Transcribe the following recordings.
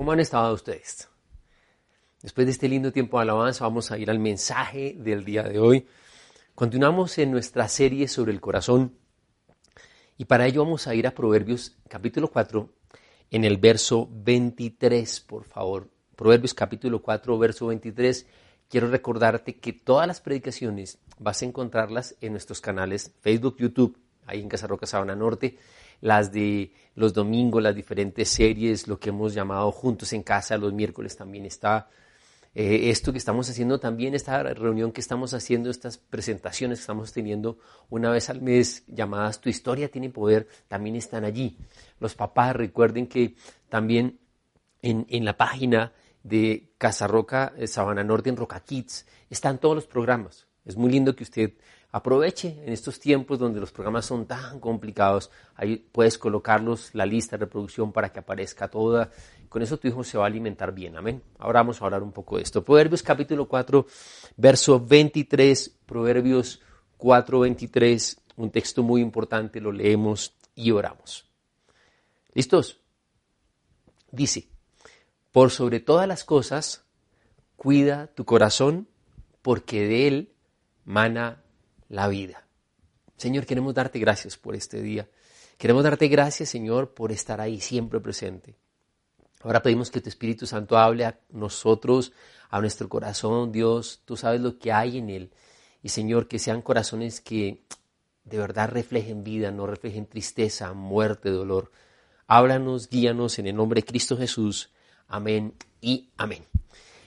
¿Cómo han estado ustedes? Después de este lindo tiempo de alabanza, vamos a ir al mensaje del día de hoy. Continuamos en nuestra serie sobre el corazón y para ello vamos a ir a Proverbios capítulo 4 en el verso 23, por favor. Proverbios capítulo 4, verso 23. Quiero recordarte que todas las predicaciones vas a encontrarlas en nuestros canales Facebook, YouTube, ahí en Casa Roca Sabana Norte las de los domingos, las diferentes series, lo que hemos llamado Juntos en Casa, los miércoles también está. Eh, esto que estamos haciendo también, esta reunión que estamos haciendo, estas presentaciones que estamos teniendo una vez al mes, llamadas Tu historia tiene poder, también están allí. Los papás, recuerden que también en, en la página de Casa Roca, eh, Sabana Norte, en Roca Kids, están todos los programas. Es muy lindo que usted aproveche en estos tiempos donde los programas son tan complicados. Ahí puedes colocarlos, la lista de reproducción para que aparezca toda. Con eso tu hijo se va a alimentar bien. Amén. Ahora vamos a hablar un poco de esto. Proverbios capítulo 4, verso 23. Proverbios 4, 23. Un texto muy importante. Lo leemos y oramos. ¿Listos? Dice, por sobre todas las cosas, cuida tu corazón, porque de él mana la vida. Señor, queremos darte gracias por este día. Queremos darte gracias, Señor, por estar ahí siempre presente. Ahora pedimos que tu Espíritu Santo hable a nosotros, a nuestro corazón, Dios. Tú sabes lo que hay en él. Y Señor, que sean corazones que de verdad reflejen vida, no reflejen tristeza, muerte, dolor. Háblanos, guíanos en el nombre de Cristo Jesús. Amén y amén.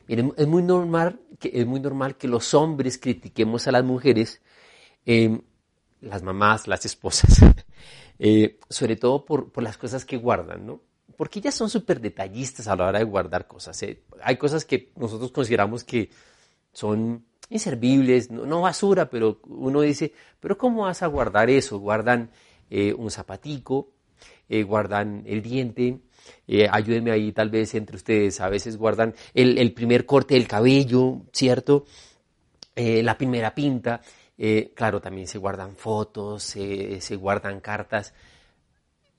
Miren, es muy normal que, es muy normal que los hombres critiquemos a las mujeres eh, las mamás, las esposas, eh, sobre todo por, por, las cosas que guardan, ¿no? Porque ellas son súper detallistas a la hora de guardar cosas. ¿eh? Hay cosas que nosotros consideramos que son inservibles, no, basura, pero uno dice, pero ¿cómo vas a guardar eso? Guardan un zapatico, guardan el diente, ayúdenme ahí tal vez entre ustedes, a veces guardan el primer corte del cabello, ¿cierto? la primera pinta. Eh, claro, también se guardan fotos, se guardan cartas.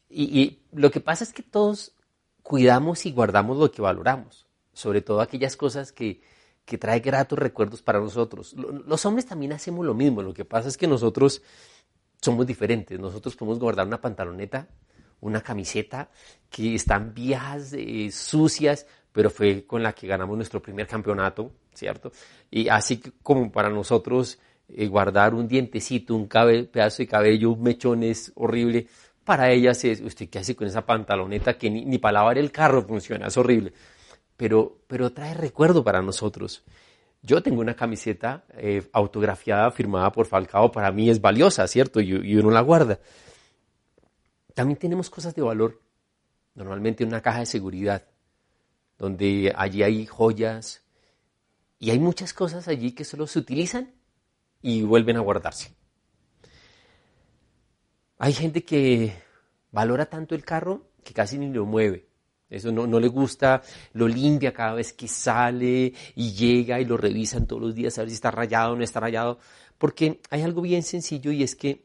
Y, lo que pasa es que todos cuidamos y guardamos lo que valoramos, sobre todo aquellas cosas que, que trae gratos recuerdos para nosotros. Los hombres también hacemos lo mismo, lo que pasa es que nosotros somos diferentes. Nosotros podemos guardar una pantaloneta, una camiseta que están viejas, eh, sucias, pero fue con la que ganamos nuestro primer campeonato, ¿cierto? Y así como para nosotros eh, guardar un dientecito, un pedazo de cabello, un mechón es horrible. Para ellas es, ¿usted qué hace con esa pantaloneta que ni, para lavar el carro funciona? Es horrible. Pero, pero trae recuerdo para nosotros. Yo tengo una camiseta eh, autografiada, firmada por Falcao, para mí es valiosa, ¿cierto? Y, y uno la guarda. También tenemos cosas de valor, normalmente en una caja de seguridad, donde allí hay joyas y hay muchas cosas allí que solo se utilizan y vuelven a guardarse. Hay gente que valora tanto el carro que casi ni lo mueve. Eso no, no, le gusta, lo limpia cada vez que sale y llega y lo revisan todos los días a ver si está rayado o no está rayado. Porque hay algo bien sencillo y es que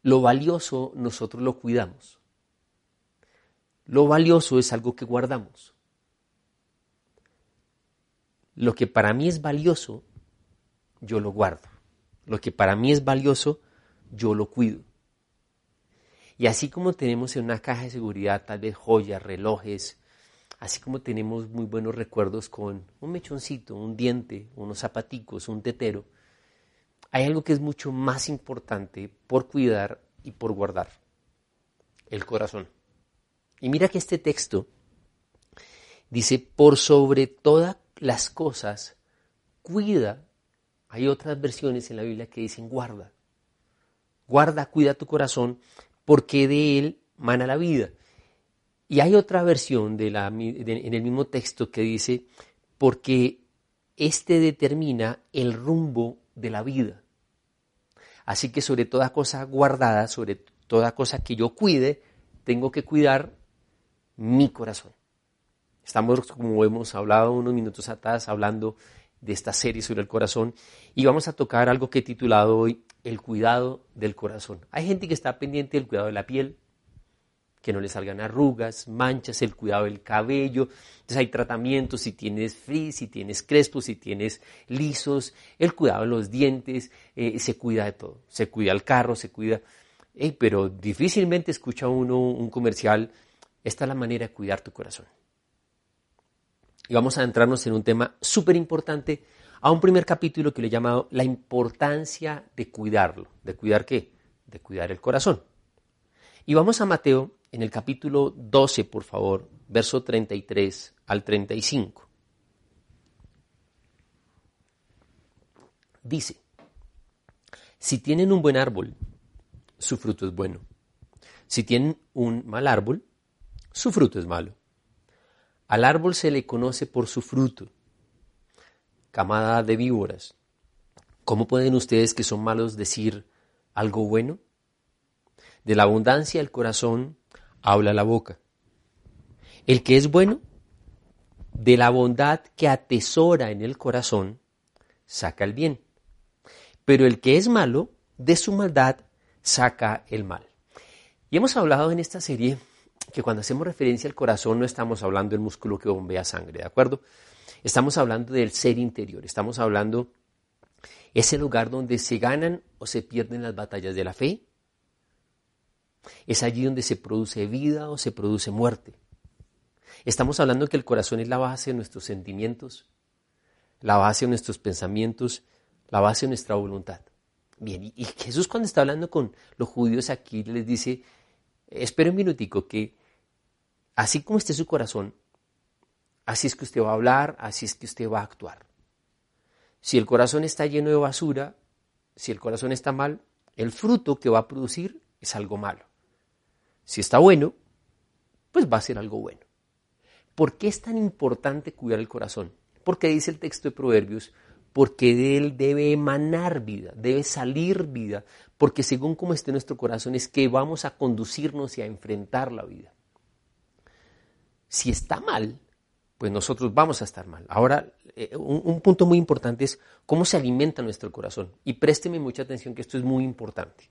lo valioso nosotros lo cuidamos. Lo valioso es algo que guardamos. Lo que para mí es valioso yo lo guardo. Lo que para mí es valioso, yo lo cuido. Y así como tenemos en una caja de seguridad tal vez joyas, relojes, así como tenemos muy buenos recuerdos con un mechoncito, un diente, unos zapaticos, un tetero, hay algo que es mucho más importante por cuidar y por guardar, el corazón. Y mira que este texto dice, por sobre todas las cosas, cuida. Hay otras versiones en la Biblia que dicen guarda. Guarda, cuida tu corazón, porque de él mana la vida. Y hay otra versión en el mismo texto que dice, porque este determina el rumbo de la vida. Así que sobre toda cosa guardada, sobre toda cosa que yo cuide, tengo que cuidar mi corazón. Estamos, como hemos hablado unos minutos atrás, hablando de esta serie sobre el corazón y vamos a tocar algo que he titulado hoy el cuidado del corazón. Hay gente que está pendiente del cuidado de la piel, que no le salgan arrugas, manchas, el cuidado del cabello. Entonces hay tratamientos si tienes frizz, si tienes crespos, si tienes lisos, el cuidado de los dientes, eh, se cuida de todo. Se cuida el carro, se cuida... pero difícilmente escucha uno un comercial, esta es la manera de cuidar tu corazón. Y vamos a entrarnos en un tema súper importante, a un primer capítulo que le he llamado la importancia de cuidarlo. ¿De cuidar qué? De cuidar el corazón. Y vamos a Mateo en el capítulo 12, por favor, verso 33 al 35. Dice, si tienen un buen árbol, su fruto es bueno. Si tienen un mal árbol, su fruto es malo. Al árbol se le conoce por su fruto. Camada de víboras, ¿cómo pueden ustedes que son malos decir algo bueno? De la abundancia del corazón habla la boca. El que es bueno, de la bondad que atesora en el corazón, saca el bien. Pero el que es malo, de su maldad, saca el mal. Y hemos hablado en esta serie que cuando hacemos referencia al corazón no estamos hablando del músculo que bombea sangre, ¿de acuerdo? Estamos hablando del ser interior, estamos hablando es el lugar donde se ganan o se pierden las batallas de la fe, es allí donde se produce vida o se produce muerte. Estamos hablando que el corazón es la base de nuestros sentimientos, la base de nuestros pensamientos, la base de nuestra voluntad. Bien, y Jesús cuando está hablando con los judíos aquí les dice, espera un minutico, que así como esté su corazón, así es que usted va a hablar, así es que usted va a actuar. Si el corazón está lleno de basura, si el corazón está mal, el fruto que va a producir es algo malo. Si está bueno, pues va a ser algo bueno. ¿Por qué es tan importante cuidar el corazón? Porque dice el texto de Proverbios, porque de él debe emanar vida, debe salir vida, porque según cómo esté nuestro corazón es que vamos a conducirnos y a enfrentar la vida. Si está mal, pues nosotros vamos a estar mal. Ahora, eh, un, un, punto muy importante es cómo se alimenta nuestro corazón. Y présteme mucha atención que esto es muy importante.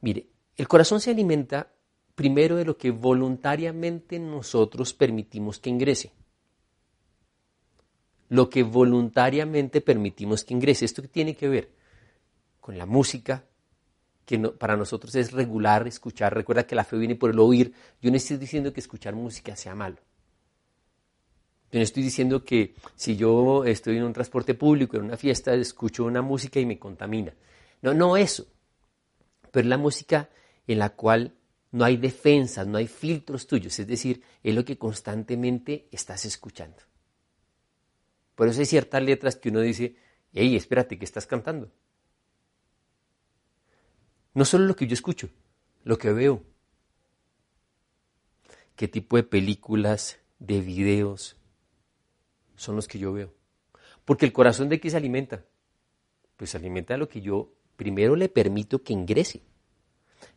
Mire, el corazón se alimenta primero de lo que voluntariamente nosotros permitimos que ingrese. Lo que voluntariamente permitimos que ingrese. ¿Esto tiene que ver? Con la música, que para nosotros es regular escuchar. Recuerda que la fe viene por el oír. Yo no estoy diciendo que escuchar música sea malo. Yo no estoy diciendo que si yo estoy en un transporte público, en una fiesta, escucho una música y me contamina. No, no eso. Pero la música en la cual no hay defensas, no hay filtros tuyos, es decir, es lo que constantemente estás escuchando. Por eso hay ciertas letras que uno dice, hey, espérate, ¿qué estás cantando? No solo lo que yo escucho, lo que veo. ¿Qué tipo de películas, de videos son los que yo veo? Porque el corazón de qué se alimenta? Pues se alimenta lo que yo primero le permito que ingrese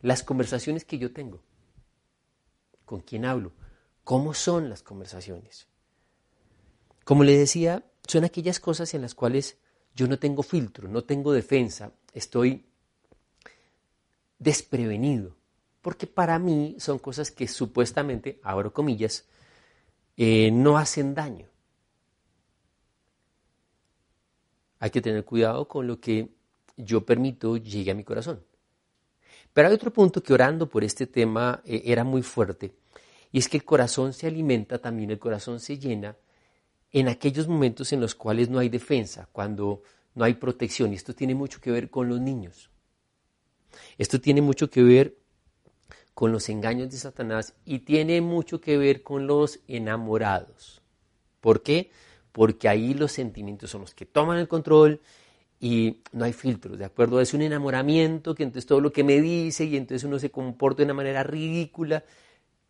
las conversaciones que yo tengo. ¿Con quién hablo? ¿Cómo son las conversaciones? Como le decía, son aquellas cosas en las cuales yo no tengo filtro, no tengo defensa, estoy desprevenido, porque para mí son cosas que supuestamente, abro comillas, eh, no hacen daño. Hay que tener cuidado con lo que yo permito llegue a mi corazón. Pero hay otro punto que orando por este tema eh, era muy fuerte, y es que el corazón se alimenta, también el corazón se llena en aquellos momentos en los cuales no hay defensa, cuando no hay protección. Y esto tiene mucho que ver con los niños. Esto tiene mucho que ver con los engaños de Satanás y tiene mucho que ver con los enamorados. ¿Por qué? Porque ahí los sentimientos son los que toman el control y no hay filtros, ¿de acuerdo? Es un enamoramiento que entonces todo lo que me dice y entonces uno se comporta de una manera ridícula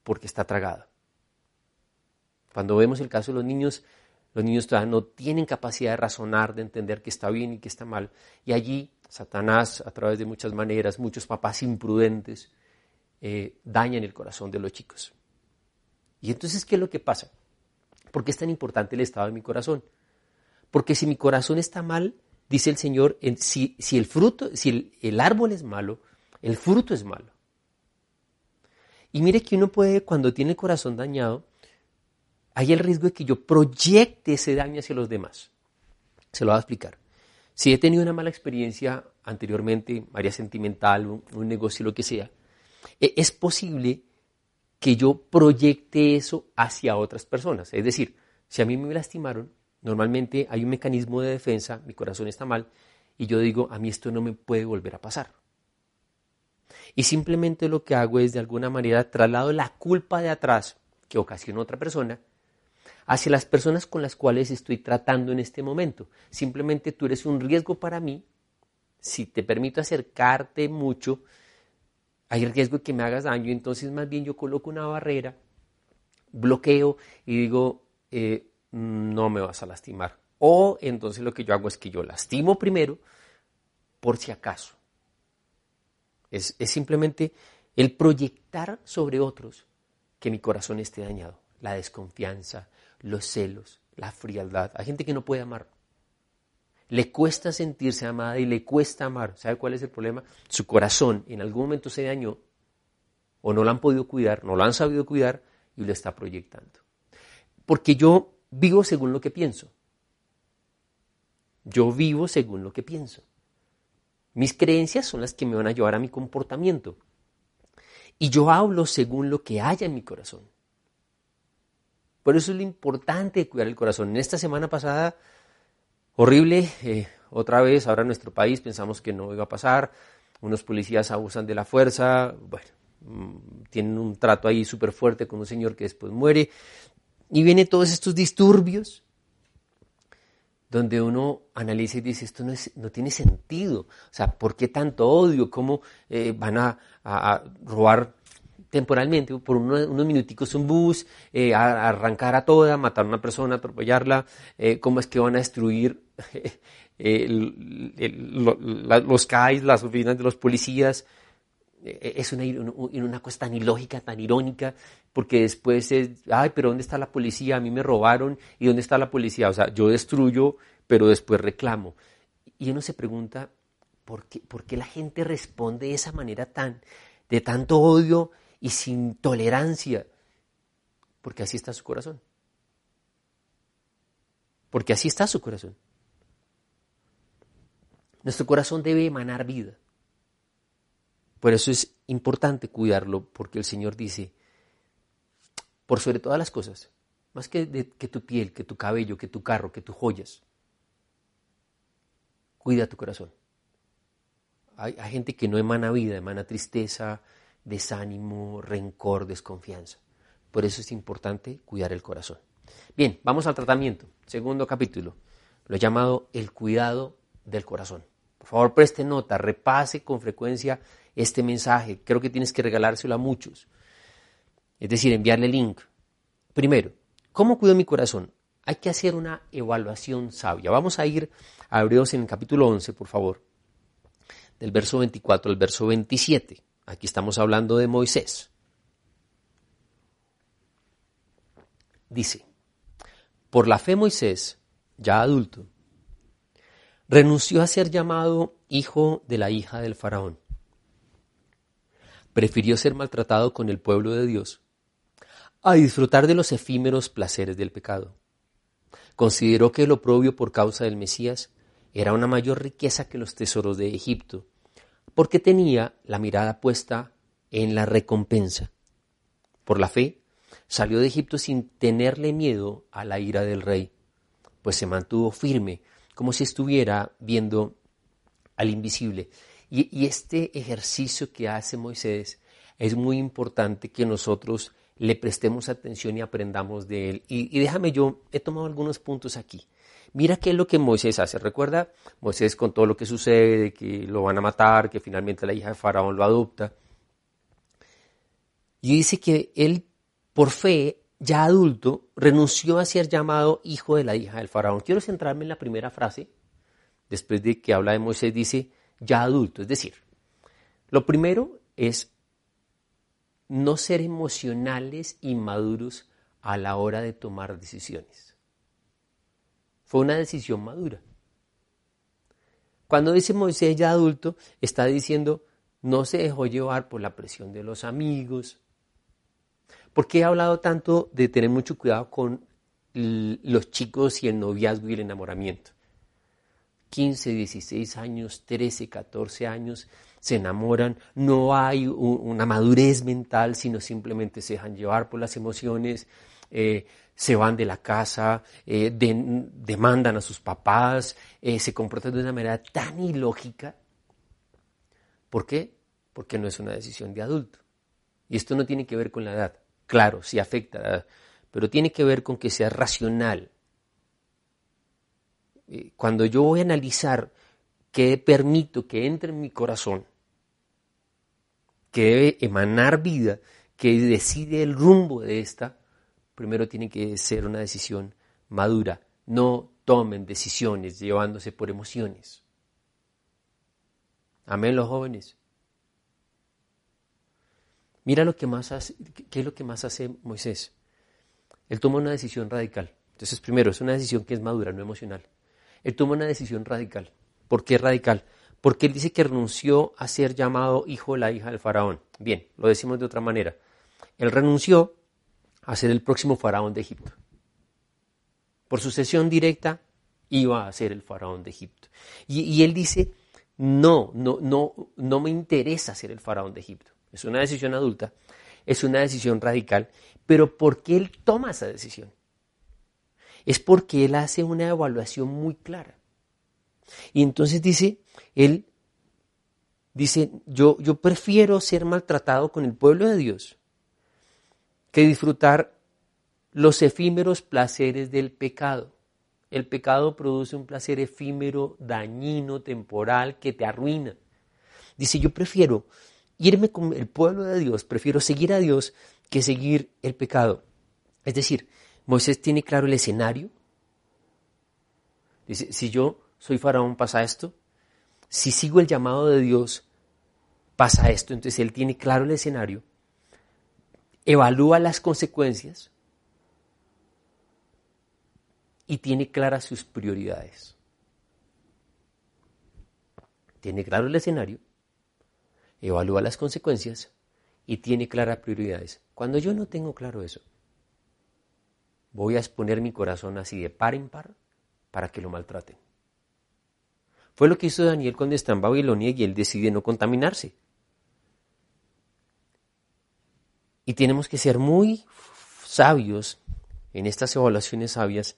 porque está tragado. Cuando vemos el caso de los niños, los niños todavía no tienen capacidad de razonar, de entender que está bien y que está mal. Y allí Satanás, a través de muchas maneras, muchos papás imprudentes, eh, dañan el corazón de los chicos. Y entonces, ¿qué es lo que pasa? ¿Por qué es tan importante el estado de mi corazón? Porque si mi corazón está mal, dice el Señor, si, el fruto, si el, árbol es malo, el fruto es malo. Y mire que uno puede, cuando tiene el corazón dañado, hay el riesgo de que yo proyecte ese daño hacia los demás. Se lo voy a explicar. Si he tenido una mala experiencia anteriormente, área sentimental, un, un negocio, lo que sea, e, es posible que yo proyecte eso hacia otras personas. Es decir, si a mí me lastimaron, Normalmente hay un mecanismo de defensa, mi corazón está mal, y yo digo, a mí esto no me puede volver a pasar. Y simplemente lo que hago es, de alguna manera, traslado la culpa de atrás que ocasionó otra persona hacia las personas con las cuales estoy tratando en este momento. Simplemente tú eres un riesgo para mí. Si te permito acercarte mucho, hay riesgo de que me hagas daño. Entonces, más bien yo coloco una barrera, bloqueo y digo, eh, no me vas a lastimar. O entonces lo que yo hago es que yo lastimo primero por si acaso. Es, simplemente el proyectar sobre otros que mi corazón esté dañado. La desconfianza, los celos, la frialdad. Hay gente que no puede amar. Le cuesta sentirse amada y le cuesta amar. ¿Sabe cuál es el problema? Su corazón en algún momento se dañó o no lo han podido cuidar, no lo han sabido cuidar y lo está proyectando. Porque yo vivo según lo que pienso. Yo vivo según lo que pienso. Mis creencias son las que me van a llevar a mi comportamiento. Y yo hablo según lo que haya en mi corazón. Por eso es lo importante de cuidar el corazón. En esta semana pasada, horrible, eh, otra vez, ahora en nuestro país pensamos que no iba a pasar. Unos policías abusan de la fuerza, bueno, mm, tienen un trato ahí súper fuerte con un señor que después muere. Y vienen todos estos disturbios donde uno analiza y dice, esto no, tiene sentido. O sea, ¿por qué tanto odio? ¿Cómo eh, van a, robar temporalmente, por unos, minuticos un bus, eh, a, arrancar a toda, matar a una persona, atropellarla? Eh, ¿Cómo es que van a destruir los CAIs, las oficinas de los policías? Es una, una cosa tan ilógica, tan irónica, porque después es, ay, pero ¿dónde está la policía? A mí me robaron, ¿y dónde está la policía? O sea, yo destruyo, pero después reclamo. Y uno se pregunta, ¿por qué, por qué la gente responde de esa manera tan, de tanto odio y sin tolerancia? Porque así está su corazón. Porque así está su corazón. Nuestro corazón debe emanar vida. Por eso es importante cuidarlo, porque el Señor dice, por sobre todas las cosas, más que, que tu piel, que tu cabello, que tu carro, que tus joyas, cuida tu corazón. Hay, hay, gente que no emana vida, emana tristeza, desánimo, rencor, desconfianza. Por eso es importante cuidar el corazón. Bien, vamos al tratamiento. Segundo capítulo. Lo he llamado el cuidado del corazón. Por favor, preste nota, repase con frecuencia este mensaje. Creo que tienes que regalárselo a muchos. Es decir, enviarle link. Primero, ¿cómo cuido mi corazón? Hay que hacer una evaluación sabia. Vamos a ir a Hebreos en el capítulo 11, por favor, del verso 24 al verso 27. Aquí estamos hablando de Moisés. Dice, por la fe Moisés, ya adulto, renunció a ser llamado hijo de la hija del faraón prefirió ser maltratado con el pueblo de Dios a disfrutar de los efímeros placeres del pecado. Consideró que el oprobio por causa del Mesías era una mayor riqueza que los tesoros de Egipto, porque tenía la mirada puesta en la recompensa. Por la fe, salió de Egipto sin tenerle miedo a la ira del rey, pues se mantuvo firme, como si estuviera viendo al invisible. Y, este ejercicio que hace Moisés es muy importante que nosotros le prestemos atención y aprendamos de él. Y, déjame yo, he tomado algunos puntos aquí. Mira qué es lo que Moisés hace. Recuerda, Moisés con todo lo que sucede, que lo van a matar, que finalmente la hija de Faraón lo adopta. Y dice que él, por fe, ya adulto, renunció a ser llamado hijo de la hija del faraón. Quiero centrarme en la primera frase, después de que habla de Moisés, dice ya adulto. Es decir, lo primero es no ser emocionales y maduros a la hora de tomar decisiones. Fue una decisión madura. Cuando dice Moisés ya adulto, está diciendo, no se dejó llevar por la presión de los amigos, ¿Por qué he hablado tanto de tener mucho cuidado con los chicos y el noviazgo y el enamoramiento? 15, 16 años, 13, 14 años, se enamoran, no hay una madurez mental, sino simplemente se dejan llevar por las emociones, eh, se van de la casa, eh, demandan a sus papás, eh, se comportan de una manera tan ilógica. ¿Por qué? Porque no es una decisión de adulto. Y esto no tiene que ver con la edad. Claro, sí afecta, pero tiene que ver con que sea racional. Eh, cuando yo voy a analizar qué permito que entre en mi corazón, que debe emanar vida, que decide el rumbo de esta, primero tiene que ser una decisión madura. No tomen decisiones llevándose por emociones. Amén los jóvenes. Mira lo que más hace, qué es lo que más hace Moisés. Él toma una decisión radical. Entonces, primero, es una decisión que es madura, no emocional. Él toma una decisión radical. ¿Por qué radical? Porque él dice que renunció a ser llamado hijo de la hija del faraón. Bien, lo decimos de otra manera. Él renunció a ser el próximo faraón de Egipto. Por sucesión directa iba a ser el faraón de Egipto. Y, él dice, no, no, no, no me interesa ser el faraón de Egipto es una decisión adulta, es una decisión radical, pero ¿por qué él toma esa decisión? Es porque él hace una evaluación muy clara. Y entonces dice, él dice, yo, yo prefiero ser maltratado con el pueblo de Dios que disfrutar los efímeros placeres del pecado. El pecado produce un placer efímero, dañino, temporal, que te arruina. Dice, yo prefiero irme con el pueblo de Dios, prefiero seguir a Dios que seguir el pecado. Es decir, Moisés tiene claro el escenario. Dice, si yo soy faraón, pasa esto. Si sigo el llamado de Dios, pasa esto. Entonces él tiene claro el escenario, evalúa las consecuencias y tiene claras sus prioridades. Tiene claro el escenario, evalúa las consecuencias y tiene claras prioridades. Cuando yo no tengo claro eso, voy a exponer mi corazón así de par en par para que lo maltraten. Fue lo que hizo Daniel cuando está en Babilonia y él decide no contaminarse. Y tenemos que ser muy sabios en estas evaluaciones sabias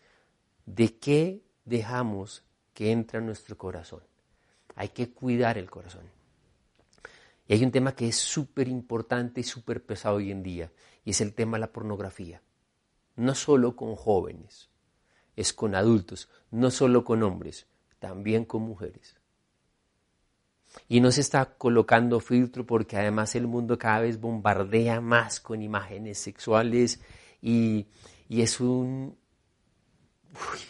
de qué dejamos que entre a nuestro corazón. Hay que cuidar el corazón. Y hay un tema que es súper importante y súper pesado hoy en día, y es el tema de la pornografía. No solo con jóvenes, es con adultos, no solo con hombres, también con mujeres. Y no se está colocando filtro porque además el mundo cada vez bombardea más con imágenes sexuales y, es, un,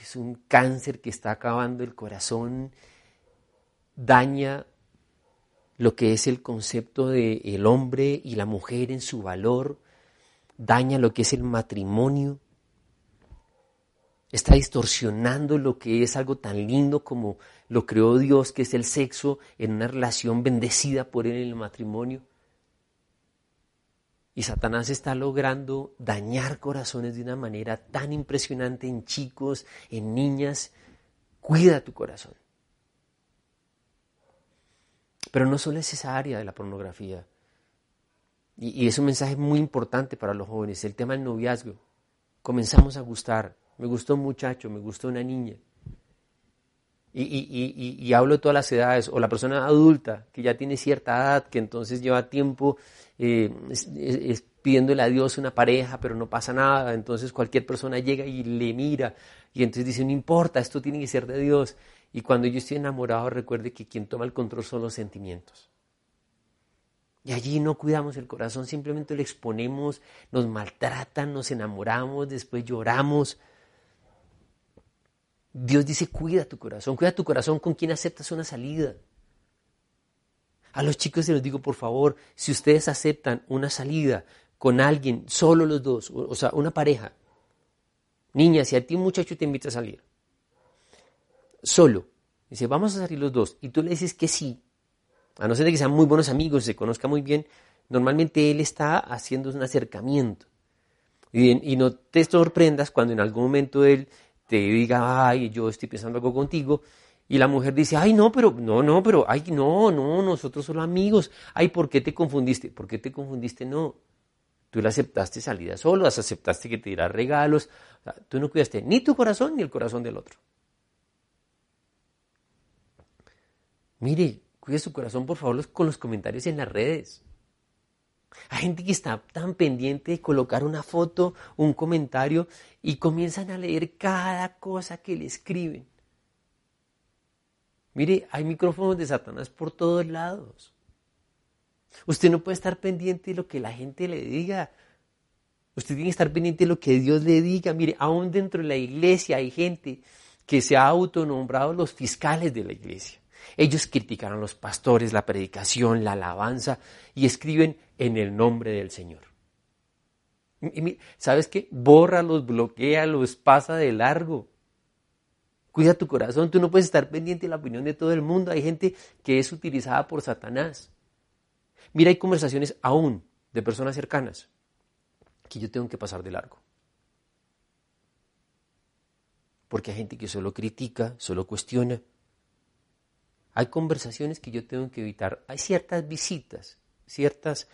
es un cáncer que está acabando el corazón, daña lo que es el concepto de el hombre y la mujer en su valor, daña lo que es el matrimonio, está distorsionando lo que es algo tan lindo como lo creó Dios, que es el sexo en una relación bendecida por Él en el matrimonio. Y Satanás está logrando dañar corazones de una manera tan impresionante en chicos, en niñas. Cuida tu corazón. Pero no solo es esa área de la pornografía. Y, y es un mensaje muy importante para los jóvenes, el tema del noviazgo. Comenzamos a gustar. Me gustó un muchacho, me gustó una niña. Y, hablo de todas las edades, o la persona adulta que ya tiene cierta edad, que entonces lleva tiempo eh, pidiéndole a Dios una pareja, pero no pasa nada, entonces cualquier persona llega y le mira, y entonces dice, no importa, esto tiene que ser de Dios. Y cuando yo estoy enamorado, recuerde que quien toma el control son los sentimientos. Y allí no cuidamos el corazón, simplemente lo exponemos, nos maltratan, nos enamoramos, después lloramos, Dios dice, cuida tu corazón, cuida tu corazón con quien aceptas una salida. A los chicos se los digo, por favor, si ustedes aceptan una salida con alguien, solo los dos, o sea, una pareja, niña, si a ti un muchacho te invita a salir, solo, dice, vamos a salir los dos, y tú le dices que sí, a no ser de que sean muy buenos amigos, se conozca muy bien, normalmente él está haciendo un acercamiento. Y, y no te sorprendas cuando en algún momento él te diga, ay, yo estoy pensando algo contigo, y la mujer dice, ay, no, pero, no, no, pero, ay, no, no, nosotros somos amigos, ay, ¿por qué te confundiste? ¿Por qué te confundiste? No, tú le aceptaste salida solo, aceptaste que te diera regalos, tú no cuidaste ni tu corazón ni el corazón del otro. Mire, cuide su corazón, por favor, con los comentarios en las redes. Hay gente que está tan pendiente de colocar una foto, un comentario y comienzan a leer cada cosa que le escriben. Mire, hay micrófonos de Satanás por todos lados. Usted no puede estar pendiente de lo que la gente le diga. Usted tiene que estar pendiente de lo que Dios le diga. Mire, aún dentro de la iglesia hay gente que se ha autonombrado los fiscales de la iglesia. Ellos critican a los pastores, la predicación, la alabanza y escriben en el nombre del Señor. ¿Sabes qué? Bórralos, bloquealos, pasa de largo. Cuida tu corazón, tú no puedes estar pendiente de la opinión de todo el mundo. Hay gente que es utilizada por Satanás. Mira, hay conversaciones aún de personas cercanas que yo tengo que pasar de largo. Porque hay gente que solo critica, solo cuestiona. Hay conversaciones que yo tengo que evitar. Hay ciertas visitas, ciertas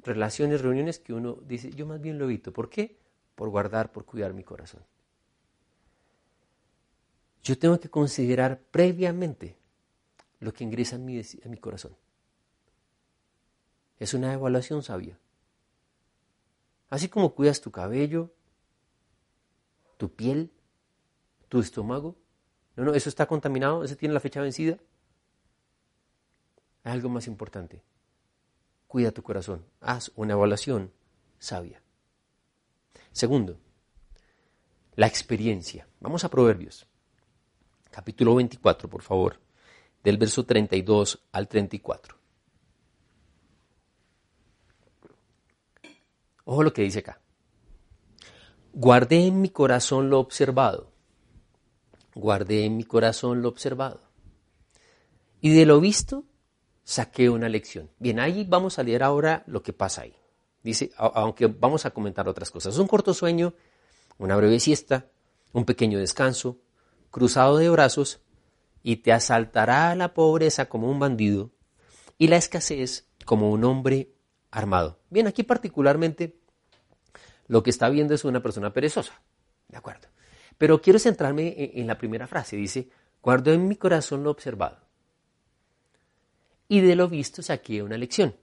relaciones, reuniones que uno dice, yo más bien lo evito. ¿Por qué? Por guardar, por cuidar mi corazón. Yo tengo que considerar previamente lo que ingresa en mi, mi corazón. Es una evaluación sabia. Así como cuidas tu cabello, tu piel, tu estómago. No, no, eso está contaminado, eso tiene la fecha vencida. Algo más importante cuida tu corazón, haz una evaluación sabia. Segundo, la experiencia. Vamos a Proverbios, capítulo 24, por favor, del verso 32 al 34. Ojo lo que dice acá. Guardé en mi corazón lo observado. Guardé en mi corazón lo observado. Y de lo visto saqué una lección. Bien, ahí vamos a leer ahora lo que pasa ahí. Dice, aunque vamos a comentar otras cosas. Un corto sueño, una breve siesta, un pequeño descanso, cruzado de brazos, y te asaltará la pobreza como un bandido y la escasez como un hombre armado. Bien, aquí particularmente lo que está viendo es una persona perezosa. ¿De acuerdo? Pero quiero centrarme en la primera frase. Dice, guardo en mi corazón lo observado y de lo visto saqué una lección.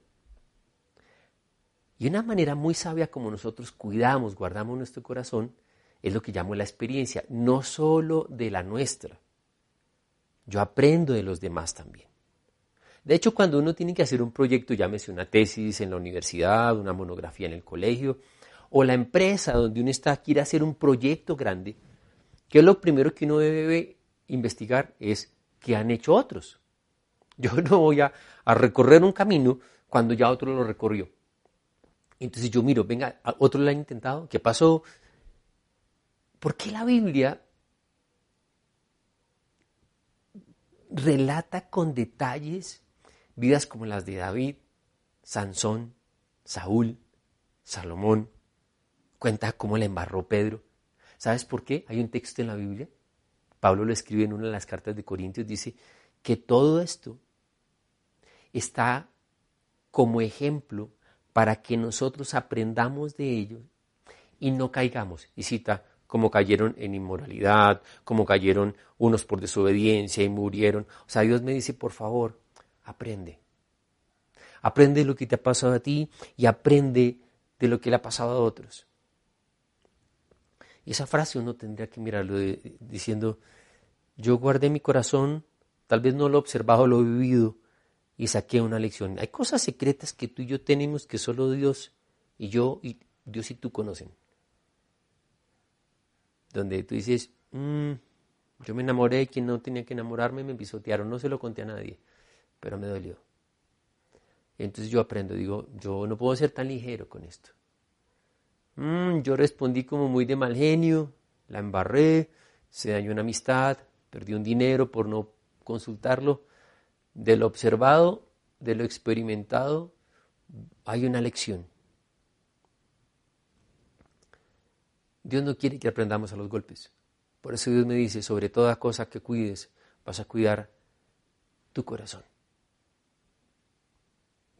Y una manera muy sabia como nosotros cuidamos, guardamos nuestro corazón, es lo que llamo la experiencia, no solo de la nuestra. Yo aprendo de los demás también. De hecho, cuando uno tiene que hacer un proyecto, llámese una tesis en la universidad, una monografía en el colegio, o la empresa donde uno está quiere hacer un proyecto grande, que lo primero que uno debe investigar es qué han hecho otros. Yo no voy a, recorrer un camino cuando ya otro lo recorrió. Entonces yo miro, venga, otro lo ha intentado, ¿qué pasó? ¿Por qué la Biblia relata con detalles vidas como las de David, Sansón, Saúl, Salomón? Cuenta cómo le embarró Pedro. ¿Sabes por qué? Hay un texto en la Biblia. Pablo lo escribe en una de las cartas de Corintios, dice que todo esto está como ejemplo para que nosotros aprendamos de ellos y no caigamos. Y cita como cayeron en inmoralidad, como cayeron unos por desobediencia y murieron. O sea, Dios me dice, por favor, aprende. Aprende lo que te ha pasado a ti y aprende de lo que le ha pasado a otros. Y esa frase uno tendría que mirarlo diciendo, yo guardé mi corazón, tal vez no lo he observado, lo he vivido y saqué una lección. Hay cosas secretas que tú y yo tenemos que solo Dios y yo y Dios y tú conocen donde tú dices, mm, yo me enamoré de quien no tenía que enamorarme, me pisotearon, no se lo conté a nadie, pero me dolió. entonces yo aprendo, digo, yo no puedo ser tan ligero con esto. Mm, yo respondí como muy de mal genio, la embarré, se dañó una amistad, perdí un dinero por no consultarlo. De lo observado, de lo experimentado, hay una lección. Dios no quiere que aprendamos a los golpes. Por eso Dios me dice, sobre toda cosa que cuides, vas a cuidar tu corazón.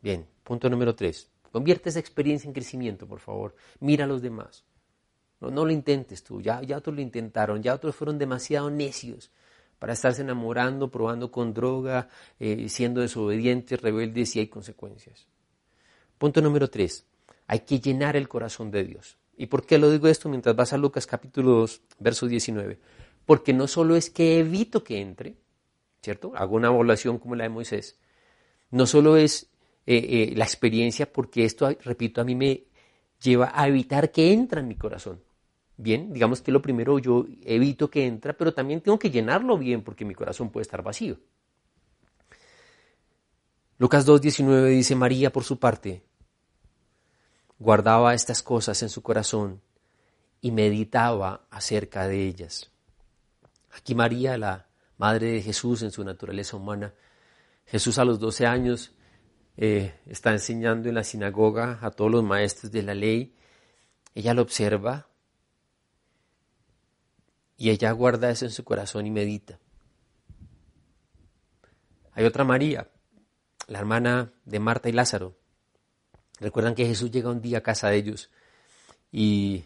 Bien, punto número tres. Convierte esa experiencia en crecimiento, por favor. Mira a los demás. No, no lo intentes tú, ya, ya otros lo intentaron, ya otros fueron demasiado necios para estarse enamorando, probando con droga, eh, siendo desobedientes, rebeldes y hay consecuencias. Punto número tres. Hay que llenar el corazón de Dios. ¿Y por qué lo digo esto mientras vas a Lucas capítulo 2, verso 19? Porque no solo es que evito que entre, ¿cierto? Hago una evaluación como la de Moisés. No solo es eh, eh, la experiencia, porque esto, repito, a mí me lleva a evitar que entre en mi corazón. Bien, digamos que lo primero yo evito que entra, pero también tengo que llenarlo bien porque mi corazón puede estar vacío. Lucas 2.19 dice, María por su parte guardaba estas cosas en su corazón y meditaba acerca de ellas. Aquí María, la madre de Jesús en su naturaleza humana, Jesús a los 12 años eh, está enseñando en la sinagoga a todos los maestros de la ley, ella lo observa y ella guarda eso en su corazón y medita. Hay otra María, la hermana de Marta y Lázaro, Recuerdan que Jesús llega un día a casa de ellos y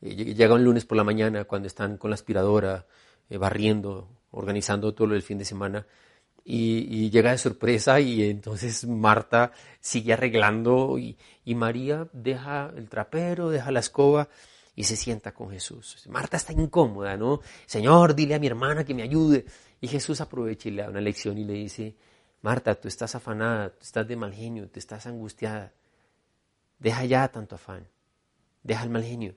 llega un lunes por la mañana cuando están con la aspiradora, eh, barriendo, organizando todo el fin de semana. Y, llega de sorpresa y entonces Marta sigue arreglando y, María deja el trapero, deja la escoba y se sienta con Jesús. Marta está incómoda, ¿no? Señor, dile a mi hermana que me ayude. Y Jesús aprovecha y le da una lección y le dice, Marta, tú estás afanada, tú estás de mal genio, tú estás angustiada. Deja ya tanto afán. Deja el mal genio.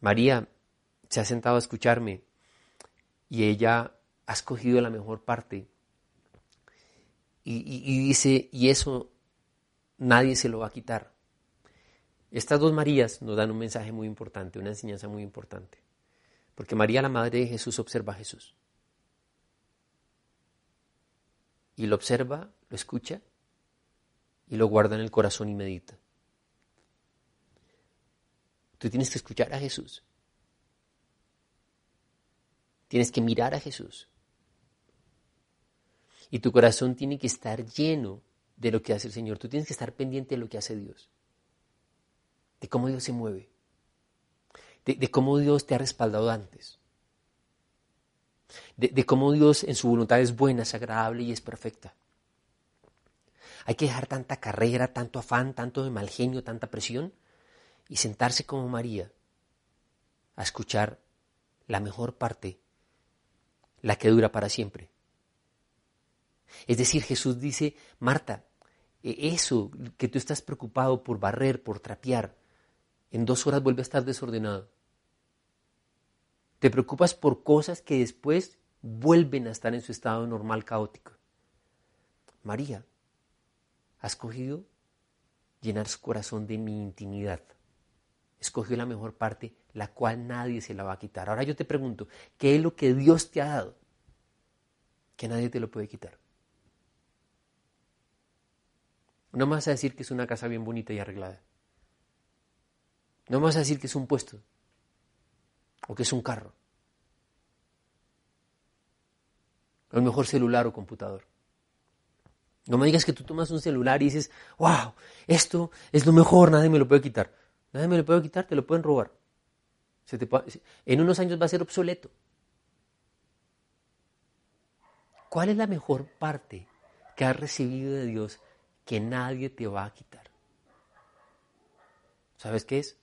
María se ha sentado a escucharme y ella ha escogido la mejor parte. Y, dice, y eso nadie se lo va a quitar. Estas dos Marías nos dan un mensaje muy importante, una enseñanza muy importante. Porque María, la madre de Jesús, observa a Jesús. Y lo observa, lo escucha y lo guarda en el corazón y medita. Tú tienes que escuchar a Jesús. Tienes que mirar a Jesús. Y tu corazón tiene que estar lleno de lo que hace el Señor. Tú tienes que estar pendiente de lo que hace Dios. De cómo Dios se mueve. De, cómo Dios te ha respaldado antes. De, cómo Dios en su voluntad es buena, es agradable y es perfecta. Hay que dejar tanta carrera, tanto afán, tanto de mal genio, tanta presión y sentarse como María a escuchar la mejor parte, la que dura para siempre. Es decir, Jesús dice, Marta, e-, eso que tú estás preocupado por barrer, por trapear, en dos horas vuelve a estar desordenado. Te preocupas por cosas que después vuelven a estar en su estado normal caótico. María ha escogido llenar su corazón de mi intimidad escogió la mejor parte, la cual nadie se la va a quitar. Ahora yo te pregunto, ¿qué es lo que Dios te ha dado? Que nadie te lo puede quitar. No me vas a decir que es una casa bien bonita y arreglada. No me vas a decir que es un puesto o que es un carro. O el mejor celular o computador. No me digas que tú tomas un celular y dices, wow, esto es lo mejor, nadie me lo puede quitar. Nadie me lo puede quitar, te lo pueden robar. en unos años va a ser obsoleto. ¿Cuál es la mejor parte que has recibido de Dios que nadie te va a quitar? ¿Sabes qué es?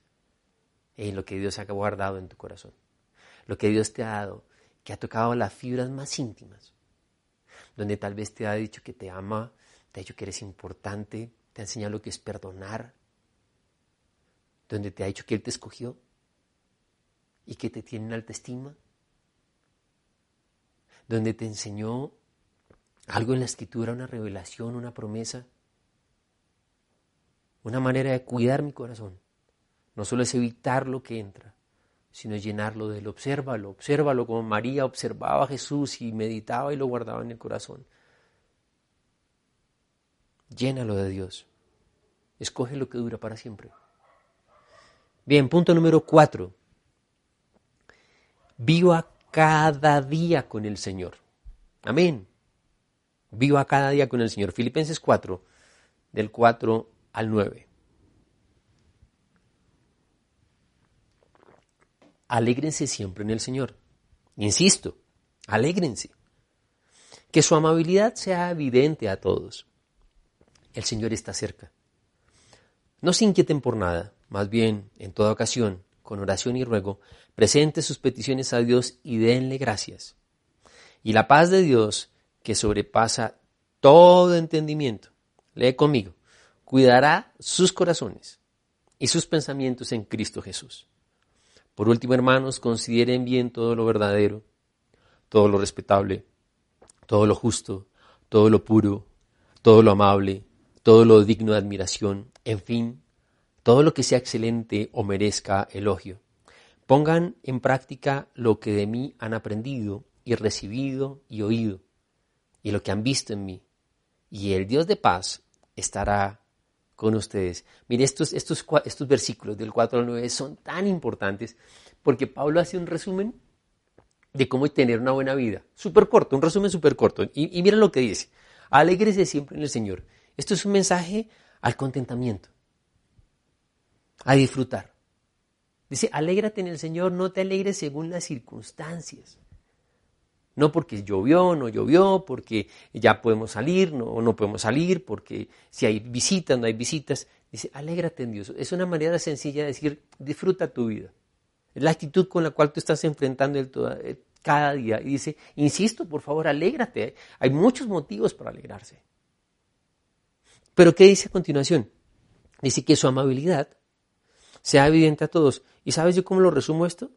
En lo que Dios ha guardado en tu corazón. Lo que Dios te ha dado, que ha tocado las fibras más íntimas donde tal vez te ha dicho que te ama, te ha dicho que eres importante, te ha enseñado lo que es perdonar, donde te ha dicho que Él te escogió y que te tiene en alta estima, donde te enseñó algo en la escritura, una revelación, una promesa, una manera de cuidar mi corazón. No solo es evitar lo que entra, sino llenarlo de él. Obsérvalo, obsérvalo como María observaba a Jesús y meditaba y lo guardaba en el corazón. Llénalo de Dios. Escoge lo que dura para siempre. Bien, punto número cuatro. Viva cada día con el Señor. Amén. Viva cada día con el Señor. Filipenses 4, del 4 al 9. Alégrense siempre en el Señor. Insisto, alégrense. Que su amabilidad sea evidente a todos. El Señor está cerca. No se inquieten por nada, más bien, en toda ocasión, con oración y ruego, presente sus peticiones a Dios y denle gracias. Y la paz de Dios, que sobrepasa todo entendimiento, lee conmigo, cuidará sus corazones y sus pensamientos en Cristo Jesús. Por último, hermanos, consideren bien todo lo verdadero, todo lo respetable, todo lo justo, todo lo puro, todo lo amable, todo lo digno de admiración, en fin, todo lo que sea excelente o merezca elogio. Pongan en práctica lo que de mí han aprendido y recibido y oído, y lo que han visto en mí, y el Dios de paz estará con ustedes. Mire, estos, estos, estos versículos del 4 al 9 son tan importantes porque Pablo hace un resumen de cómo tener una buena vida. Súper corto, un resumen súper corto. Y, y miren lo que dice. Alégrese siempre en el Señor. Esto es un mensaje al contentamiento, a disfrutar. Dice, alégrate en el Señor, no te alegres según las circunstancias. No porque llovió, no llovió, porque ya podemos salir, no, no podemos salir, porque si hay visitas, no hay visitas. Dice, alégrate en Dios. Es una manera sencilla de decir, disfruta tu vida. Es la actitud con la cual tú estás enfrentando el eh, cada día. Y dice, insisto, por favor, alégrate. Hay muchos motivos para alegrarse. Pero ¿qué dice a continuación? Dice que su amabilidad sea evidente a todos. ¿Y sabes yo cómo lo resumo esto?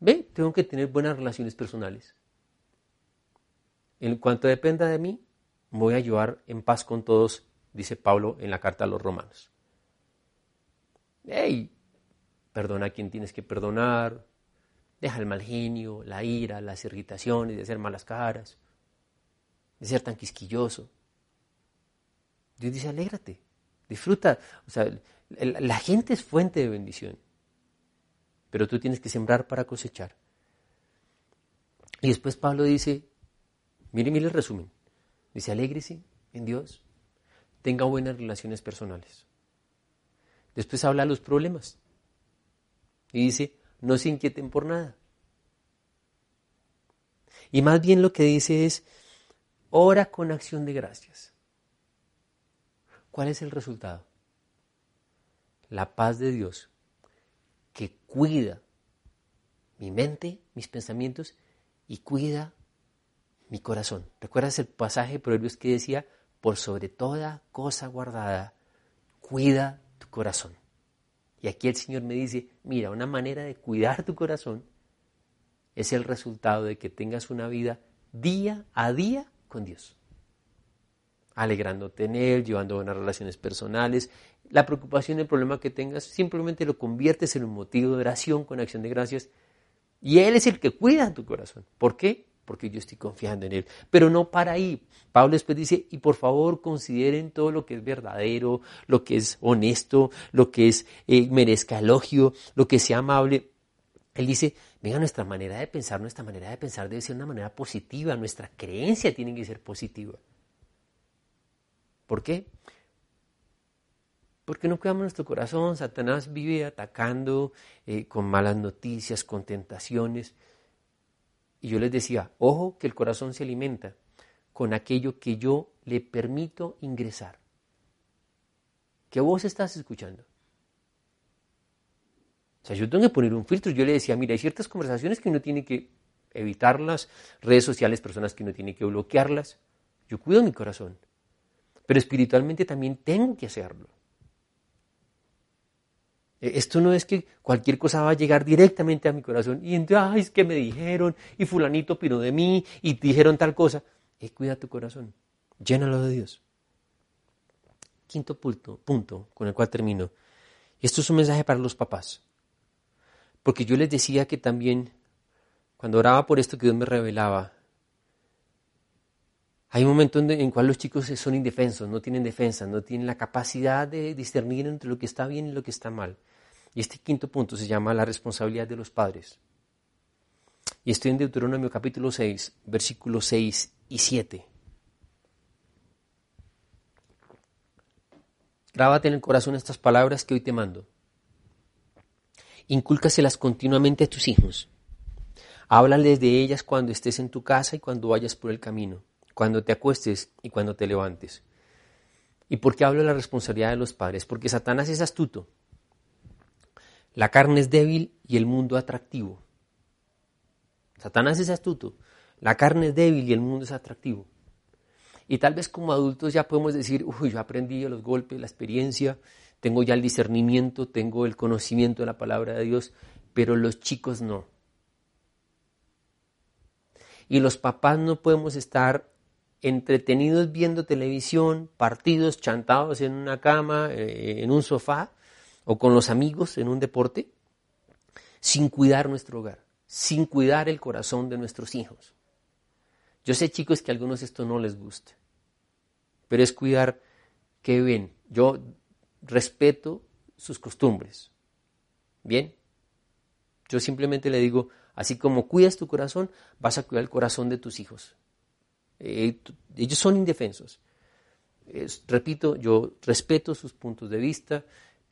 Ve, tengo que tener buenas relaciones personales. En cuanto dependa de mí, voy a llevar en paz con todos, dice Pablo en la carta a los romanos. Hey, perdona a quien tienes que perdonar, deja el mal genio, la ira, las irritaciones, de hacer malas caras, de ser tan quisquilloso. Dios dice, alégrate, disfruta. O sea, la gente es fuente de bendición, pero tú tienes que sembrar para cosechar. Y después Pablo dice, Mire, mire el resumen. Dice, alégrese en Dios, tenga buenas relaciones personales. Después habla de los problemas. Y dice, no se inquieten por nada. Y más bien lo que dice es, ora con acción de gracias. ¿Cuál es el resultado? La paz de Dios que cuida mi mente, mis pensamientos y cuida mi corazón. ¿Recuerdas el pasaje de Proverbios que decía, por sobre toda cosa guardada, cuida tu corazón? Y aquí el Señor me dice, mira, una manera de cuidar tu corazón es el resultado de que tengas una vida día a día con Dios. Alegrándote en Él, llevando buenas relaciones personales. La preocupación, el problema que tengas, simplemente lo conviertes en un motivo de oración con acción de gracias. Y Él es el que cuida tu corazón. ¿Por qué? Porque yo estoy confiando en Él. Pero no para ahí. Pablo después dice, y por favor consideren todo lo que es verdadero, lo que es honesto, lo que es eh, merezca elogio, lo que sea amable. Él dice, venga, nuestra manera de pensar, nuestra manera de pensar debe ser una manera positiva, nuestra creencia tiene que ser positiva. ¿Por qué? Porque no cuidamos nuestro corazón. Satanás vive atacando eh, con malas noticias, con tentaciones. Y yo les decía, ojo que el corazón se alimenta con aquello que yo le permito ingresar. ¿Qué vos estás escuchando? O sea, yo tengo que poner un filtro. Yo le decía, mira, hay ciertas conversaciones que uno tiene que evitarlas, redes sociales, personas que uno tiene que bloquearlas. Yo cuido mi corazón. Pero espiritualmente también tengo que hacerlo. E, esto no es que cualquier cosa va a llegar directamente a mi corazón y entonces, ay, es que me dijeron y fulanito opinó de mí y dijeron tal cosa. Eh, cuida tu corazón, llénalo de Dios. Quinto punto, punto con el cual termino. Esto es un mensaje para los papás. Porque yo les decía que también, cuando oraba por esto que Dios me revelaba, hay un momento en el cual los chicos son indefensos, no tienen defensa, no tienen la capacidad de discernir entre lo que está bien y lo que está mal. Y este quinto punto se llama la responsabilidad de los padres. Y estoy en Deuteronomio capítulo 6, versículos 6 y 7. Grábate en el corazón estas palabras que hoy te mando. Incúlcaselas continuamente a tus hijos. Háblales de ellas cuando estés en tu casa y cuando vayas por el camino cuando te acuestes y cuando te levantes. ¿Y por qué hablo de la responsabilidad de los padres? Porque Satanás es astuto. La carne es débil y el mundo atractivo. Satanás es astuto. La carne es débil y el mundo es atractivo. Y tal vez como adultos ya podemos decir, uy, yo aprendí los golpes, la experiencia, tengo ya el discernimiento, tengo el conocimiento de la palabra de Dios, pero los chicos no. Y los papás no podemos estar entretenidos viendo televisión, partidos chantados en una cama, eh, en un sofá o con los amigos en un deporte, sin cuidar nuestro hogar, sin cuidar el corazón de nuestros hijos. Yo sé, chicos, que a algunos esto no les gusta, pero es cuidar que ven. Yo respeto sus costumbres. Bien, yo simplemente le digo, así como cuidas tu corazón, vas a cuidar el corazón de tus hijos. Eh, ellos son indefensos. repito, yo respeto sus puntos de vista,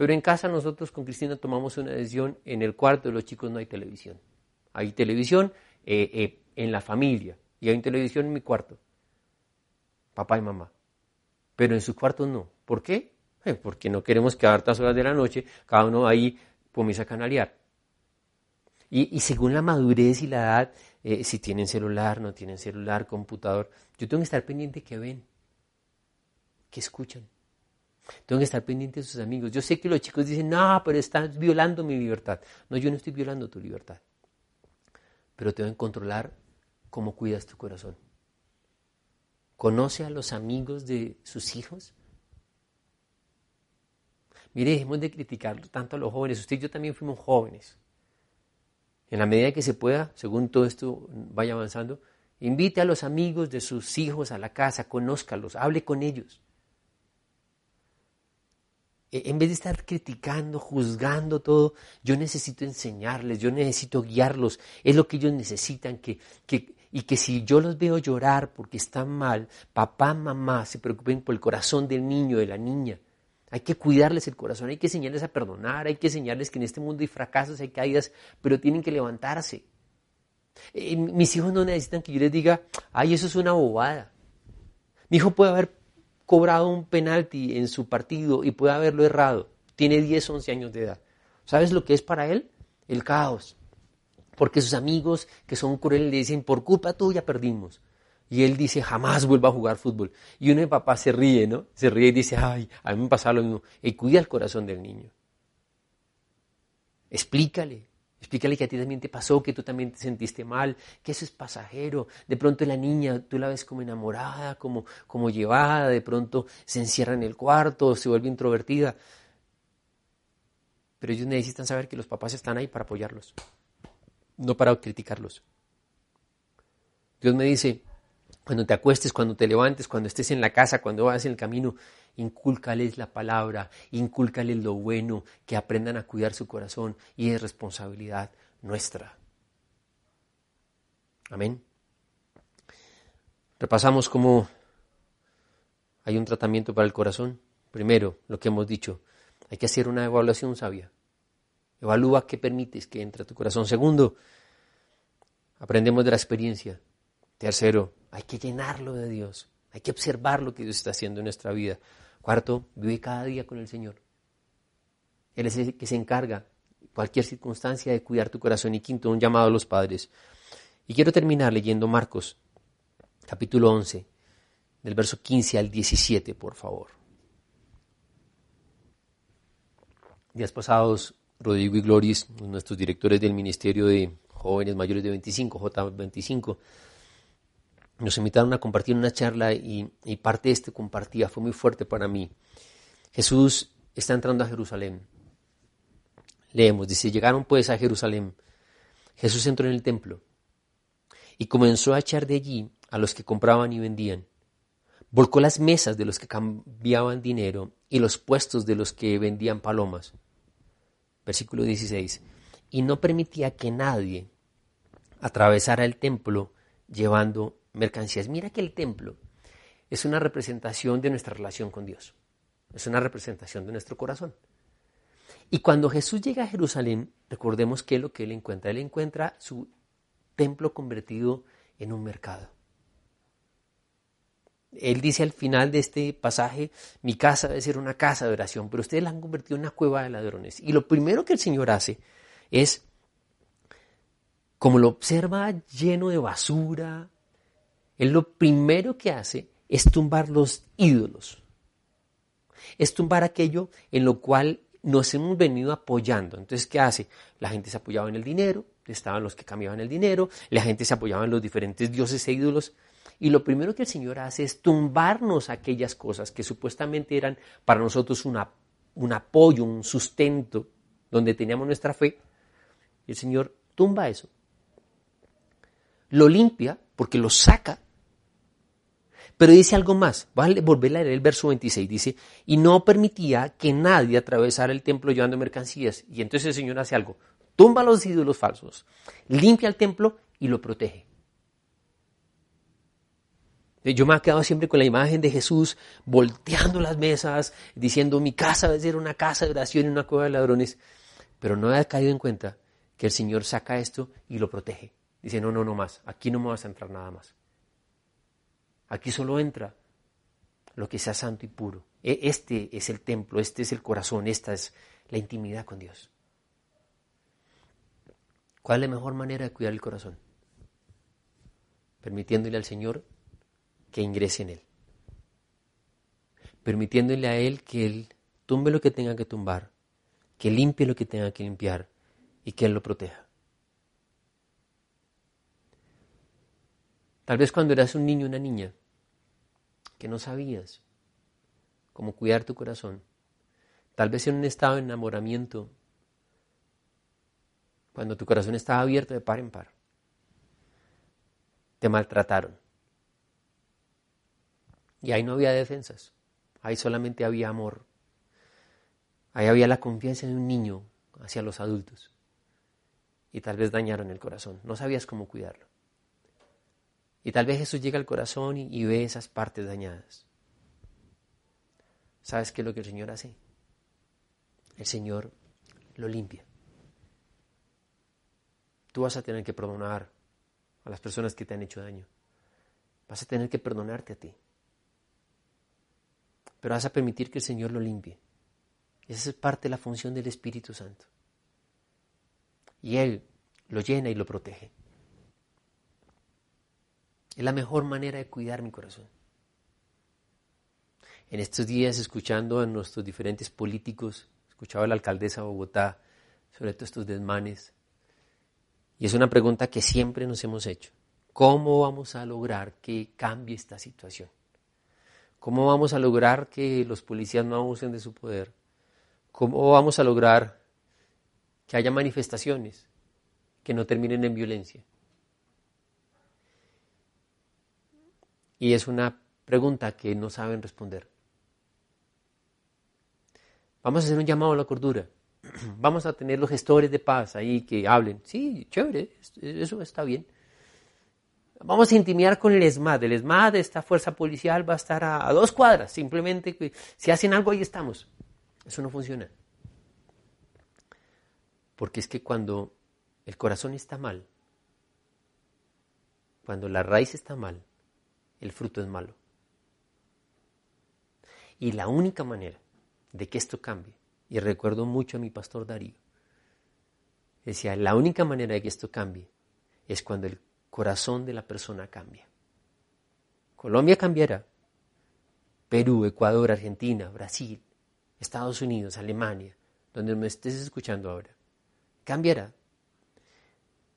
pero en casa nosotros con Cristina tomamos una decisión, en el cuarto de los chicos no hay televisión. Hay televisión eh, eh, en la familia y hay televisión en mi cuarto, papá y mamá. Pero en su cuarto no. ¿Por qué? porque no queremos que a hartas horas de la noche cada uno ahí comienza a canalear. Y, según la madurez y la edad, eh, si tienen celular, no tienen celular, computador. Yo tengo que estar pendiente que ven, que escuchan. Tengo que estar pendiente de sus amigos. Yo sé que los chicos dicen, no, pero estás violando mi libertad. No, yo no estoy violando tu libertad. Pero tengo que controlar cómo cuidas tu corazón. ¿Conoce a los amigos de sus hijos? Mire, dejemos de criticar tanto a los jóvenes. Usted y yo también fuimos jóvenes en la medida que se pueda, según todo esto vaya avanzando, invite a los amigos de sus hijos a la casa, conózcalos, hable con ellos. E, en vez de estar criticando, juzgando todo, yo necesito enseñarles, yo necesito guiarlos, es lo que ellos necesitan, que, que, y que si yo los veo llorar porque están mal, papá, mamá se preocupen por el corazón del niño, de la niña. Hay que cuidarles el corazón, hay que enseñarles a perdonar, hay que enseñarles que en este mundo hay fracasos, hay caídas, pero tienen que levantarse. Eh, mis hijos no necesitan que yo les diga, ay, eso es una bobada. Mi hijo puede haber cobrado un penalti en su partido y puede haberlo errado. Tiene 10, 11 años de edad. ¿Sabes lo que es para él? El caos. Porque sus amigos que son crueles le dicen, por culpa tuya perdimos. Y él dice, jamás vuelva a jugar fútbol. Y uno de papá se ríe, ¿no? Se ríe y dice, ay, a mí me pasa lo mismo. Y cuida el corazón del niño. Explícale, explícale que a ti también te pasó, que tú también te sentiste mal, que eso es pasajero. De pronto la niña, tú la ves como enamorada, como, como llevada, de pronto se encierra en el cuarto, se vuelve introvertida. Pero ellos necesitan saber que los papás están ahí para apoyarlos, no para criticarlos. Dios me dice, cuando te acuestes, cuando te levantes, cuando estés en la casa, cuando vas en el camino, incúlcales la palabra, incúlcales lo bueno, que aprendan a cuidar su corazón y es responsabilidad nuestra. Amén. Repasamos cómo hay un tratamiento para el corazón. Primero, lo que hemos dicho, hay que hacer una evaluación sabia. Evalúa qué permites que entre a tu corazón. Segundo, aprendemos de la experiencia. Tercero, hay que llenarlo de Dios. Hay que observar lo que Dios está haciendo en nuestra vida. Cuarto, vive cada día con el Señor. Él es el que se encarga, cualquier circunstancia, de cuidar tu corazón. Y quinto, un llamado a los padres. Y quiero terminar leyendo Marcos, capítulo 11, del verso 15 al 17, por favor. Días pasados, Rodrigo y Gloris, nuestros directores del Ministerio de Jóvenes Mayores de 25, J25, nos invitaron a compartir una charla y, parte de este compartía fue muy fuerte para mí. Jesús está entrando a Jerusalén. Leemos, dice, llegaron pues a Jerusalén. Jesús entró en el templo y comenzó a echar de allí a los que compraban y vendían. Volcó las mesas de los que cambiaban dinero y los puestos de los que vendían palomas. Versículo 16. Y no permitía que nadie atravesara el templo llevando mercancías. Mira que el templo es una representación de nuestra relación con Dios. Es una representación de nuestro corazón. Y cuando Jesús llega a Jerusalén, recordemos que lo que él encuentra. Él encuentra su templo convertido en un mercado. Él dice al final de este pasaje, mi casa debe ser una casa de oración, pero ustedes la han convertido en una cueva de ladrones. Y lo primero que el Señor hace es, como lo observa lleno de basura, él lo primero que hace es tumbar los ídolos. Es tumbar aquello en lo cual nos hemos venido apoyando. Entonces, ¿qué hace? La gente se apoyaba en el dinero, estaban los que cambiaban el dinero, la gente se apoyaba en los diferentes dioses e ídolos. Y lo primero que el Señor hace es tumbarnos aquellas cosas que supuestamente eran para nosotros un apoyo, un sustento, donde teníamos nuestra fe. Y el Señor tumba eso. Lo limpia porque lo saca pero dice algo más, a volver a leer el verso 26, dice, y no permitía que nadie atravesara el templo llevando mercancías. Y entonces el Señor hace algo, tumba los ídolos falsos, limpia el templo y lo protege. Yo me he quedado siempre con la imagen de Jesús volteando las mesas, diciendo mi casa debe ser una casa de oración y una cueva de ladrones. Pero no he caído en cuenta que el Señor saca esto y lo protege. Dice, no, no, no más, aquí no me vas a entrar nada más. Aquí solo entra lo que sea santo y puro. E, este es el templo, este es el corazón, esta es la intimidad con Dios. ¿Cuál es la mejor manera de cuidar el corazón? Permitiéndole al Señor que ingrese en él. Permitiéndole a Él que Él tumbe lo que tenga que tumbar, que limpie lo que tenga que limpiar y que Él lo proteja. Tal vez cuando eras un niño o una niña, que no sabías cómo cuidar tu corazón. Tal vez en un estado de enamoramiento, cuando tu corazón estaba abierto de par en par. Te maltrataron. Y ahí no había defensas, ahí solamente había amor. Ahí había la confianza de un niño hacia los adultos. Y tal vez dañaron el corazón, no sabías cómo cuidarlo. Y tal vez Jesús llega al corazón y, ve esas partes dañadas. ¿Sabes qué es lo que el Señor hace? El Señor lo limpia. Tú vas a tener que perdonar a las personas que te han hecho daño. Vas a tener que perdonarte a ti. Pero vas a permitir que el Señor lo limpie. Esa es parte de la función del Espíritu Santo. Y Él lo llena y lo protege. Es la mejor manera de cuidar mi corazón. En estos días, escuchando a nuestros diferentes políticos, escuchaba a la alcaldesa de Bogotá sobre todos estos desmanes, y es una pregunta que siempre nos hemos hecho. ¿Cómo vamos a lograr que cambie esta situación? ¿Cómo vamos a lograr que los policías no abusen de su poder? ¿Cómo vamos a lograr que haya manifestaciones que no terminen en violencia? Y es una pregunta que no saben responder. Vamos a hacer un llamado a la cordura. Vamos a tener los gestores de paz ahí que hablen. Sí, chévere, eso está bien. Vamos a intimidar con el ESMAD. El ESMAD, esta fuerza policial, va a estar a, a dos cuadras. Simplemente, si hacen algo, ahí estamos. Eso no funciona. Porque es que cuando el corazón está mal, cuando la raíz está mal, el fruto es malo. Y la única manera de que esto cambie, y recuerdo mucho a mi pastor Darío, decía, la única manera de que esto cambie es cuando el corazón de la persona cambia. Colombia cambiará, Perú, Ecuador, Argentina, Brasil, Estados Unidos, Alemania, donde me estés escuchando ahora, cambiará.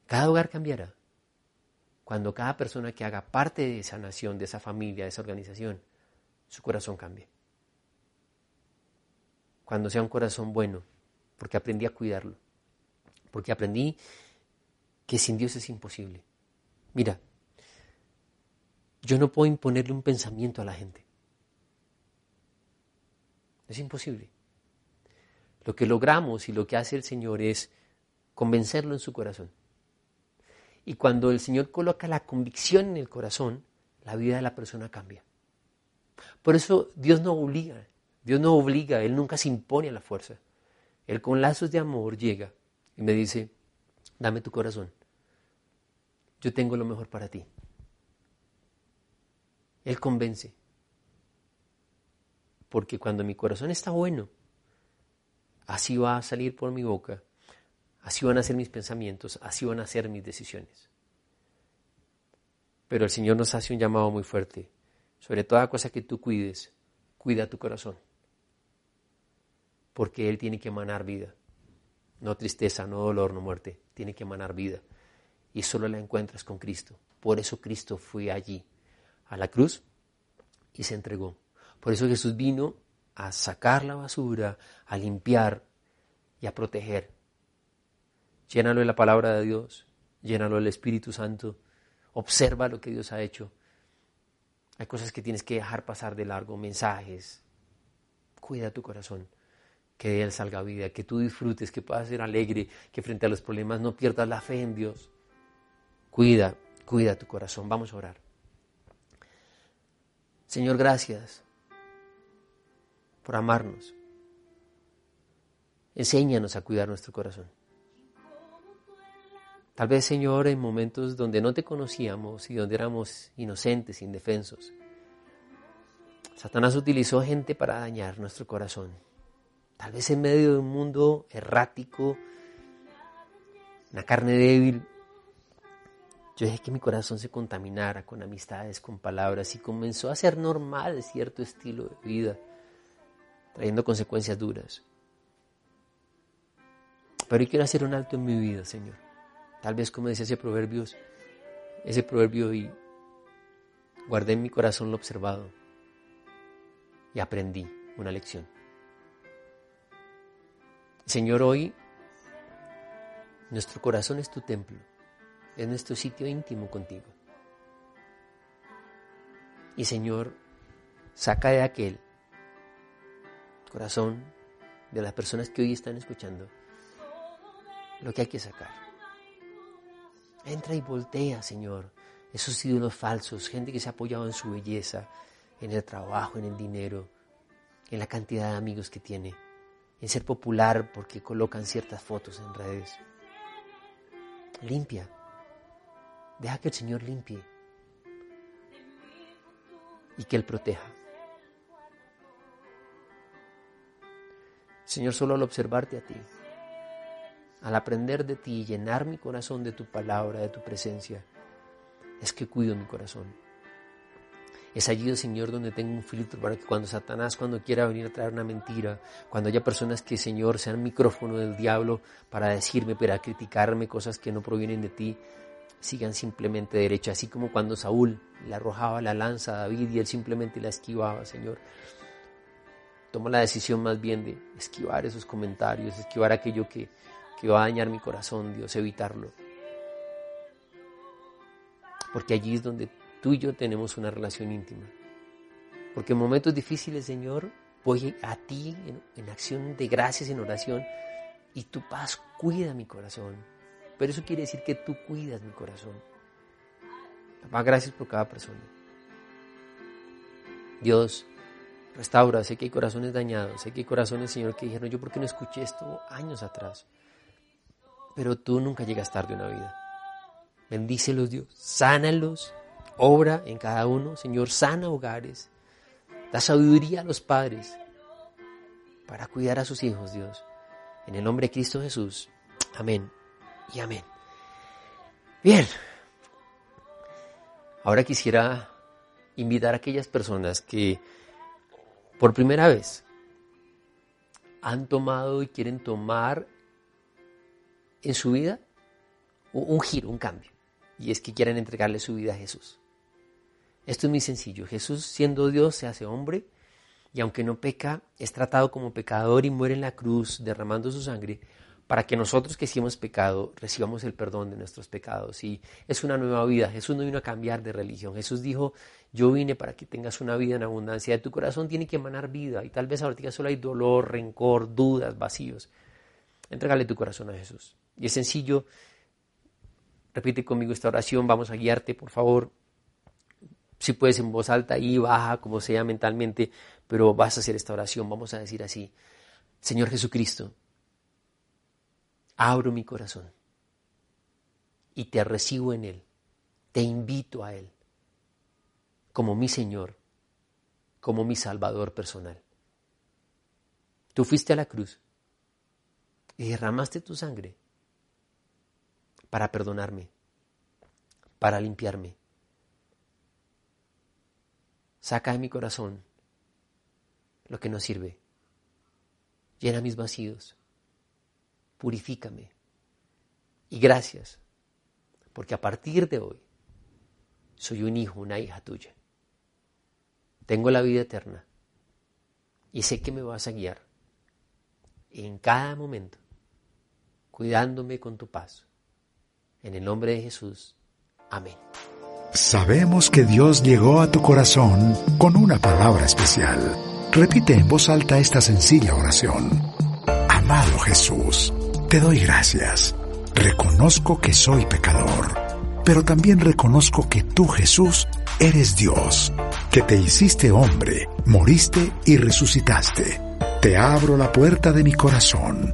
Cada hogar cambiará cuando cada persona que haga parte de esa nación, de esa familia, de esa organización, su corazón cambie cuando sea un corazón bueno, porque aprendí a cuidarlo, porque aprendí que sin Dios es imposible. Mira, yo no puedo imponerle un pensamiento a la gente. Es imposible. Lo que logramos y lo que hace el Señor es convencerlo en su corazón. Y cuando el Señor coloca la convicción en el corazón, la vida de la persona cambia. Por eso Dios no obliga, Dios no obliga, Él nunca se impone a la fuerza. Él con lazos de amor llega y me dice, dame tu corazón. Yo tengo lo mejor para ti. Él convence. Porque cuando mi corazón está bueno, así va a salir por mi boca, así van a ser mis pensamientos, así van a ser mis decisiones. Pero el Señor nos hace un llamado muy fuerte. Sobre toda cosa que tú cuides, cuida tu corazón porque Él tiene que emanar vida. No tristeza, no dolor, no muerte, tiene que emanar vida. Y solo la encuentras con Cristo. Por eso Cristo fue allí, a la cruz, y se entregó. Por eso Jesús vino a sacar la basura, a limpiar y a proteger. Llénalo de la palabra de Dios, llénalo del Espíritu Santo, observa lo que Dios ha hecho. Hay cosas que tienes que dejar pasar de largo, mensajes. Cuida tu corazón que de él salga vida, que tú disfrutes, que puedas ser alegre, que frente a los problemas no pierdas la fe en Dios. Cuida, cuida tu corazón. Vamos a orar. Señor, gracias por amarnos. Enséñanos a cuidar nuestro corazón. Tal vez, Señor, en momentos donde no te conocíamos y donde éramos inocentes, indefensos, Satanás utilizó gente para dañar nuestro corazón. Tal vez en medio de un mundo errático, una carne débil, yo dejé que mi corazón se contaminara con amistades, con palabras y comenzó a ser normal cierto estilo de vida, trayendo consecuencias duras. Pero hoy quiero hacer un alto en mi vida, Señor. Tal vez como decía ese proverbio, ese proverbio y guardé en mi corazón lo observado y aprendí una lección. Señor, hoy nuestro corazón es tu templo, es nuestro sitio íntimo contigo. Y Señor, saca de aquel corazón de las personas que hoy están escuchando lo que hay que sacar. Entra y voltea, Señor, esos ídolos falsos, gente que se ha apoyado en su belleza, en el trabajo, en el dinero, en la cantidad de amigos que tiene en ser popular porque colocan ciertas fotos en redes. Limpia. Deja que el Señor limpie y que Él proteja. Señor, solo al observarte a ti, al aprender de ti y llenar mi corazón de tu palabra, de tu presencia, es que cuido mi corazón. Es allí, Señor, donde tengo un filtro para que cuando Satanás, cuando quiera venir a traer una mentira, cuando haya personas que, Señor, sean micrófono del diablo para decirme, para criticarme cosas que no provienen de ti, sigan simplemente derecho. Así como cuando Saúl le arrojaba la lanza a David y él simplemente la esquivaba, Señor. Toma la decisión más bien de esquivar esos comentarios, esquivar aquello que, que va a dañar mi corazón, Dios, evitarlo. Porque allí es donde tú y yo tenemos una relación íntima. Porque en momentos difíciles, Señor, voy a ti en, acción de gracias, en oración, y tu paz cuida mi corazón. Pero eso quiere decir que tú cuidas mi corazón. Papá, gracias por cada persona. Dios, restaura, sé que hay corazones dañados, sé que hay corazones, Señor, que dijeron, yo por qué no escuché esto años atrás. Pero tú nunca llegas tarde a una vida. Bendícelos, Dios, sánalos, obra en cada uno, Señor, sana hogares, da sabiduría a los padres para cuidar a sus hijos, Dios. En el nombre de Cristo Jesús. Amén y amén. Bien. Ahora quisiera invitar a aquellas personas que por primera vez han tomado y quieren tomar en su vida un giro, un cambio. Y es que quieren entregarle su vida a Jesús. Esto es muy sencillo. Jesús, siendo Dios, se hace hombre y aunque no peca, es tratado como pecador y muere en la cruz derramando su sangre para que nosotros que hemos pecado recibamos el perdón de nuestros pecados. Y es una nueva vida. Jesús no vino a cambiar de religión. Jesús dijo, yo vine para que tengas una vida en abundancia. De tu corazón tiene que emanar vida. Y tal vez ahorita solo hay dolor, rencor, dudas, vacíos. Entrégale tu corazón a Jesús. Y es sencillo. Repite conmigo esta oración. Vamos a guiarte, por favor. Si puedes en voz alta y baja, como sea mentalmente, pero vas a hacer esta oración. Vamos a decir así. Señor Jesucristo abro mi corazón y te recibo en Él, te invito a Él como mi Señor, como mi Salvador personal. Tú fuiste a la cruz y derramaste tu sangre para perdonarme, para limpiarme. Saca de mi corazón lo que no sirve. Llena mis vacíos purifícame. Y gracias, porque a partir de hoy soy un hijo, una hija tuya. Tengo la vida eterna y sé que me vas a guiar en cada momento, cuidándome con tu paz. En el nombre de Jesús. Amén. Sabemos que Dios llegó a tu corazón con una palabra especial. Repite en voz alta esta sencilla oración. Amado Jesús te doy gracias. Reconozco que soy pecador, pero también reconozco que tú, Jesús, eres Dios, que te hiciste hombre, moriste y resucitaste. Te abro la puerta de mi corazón.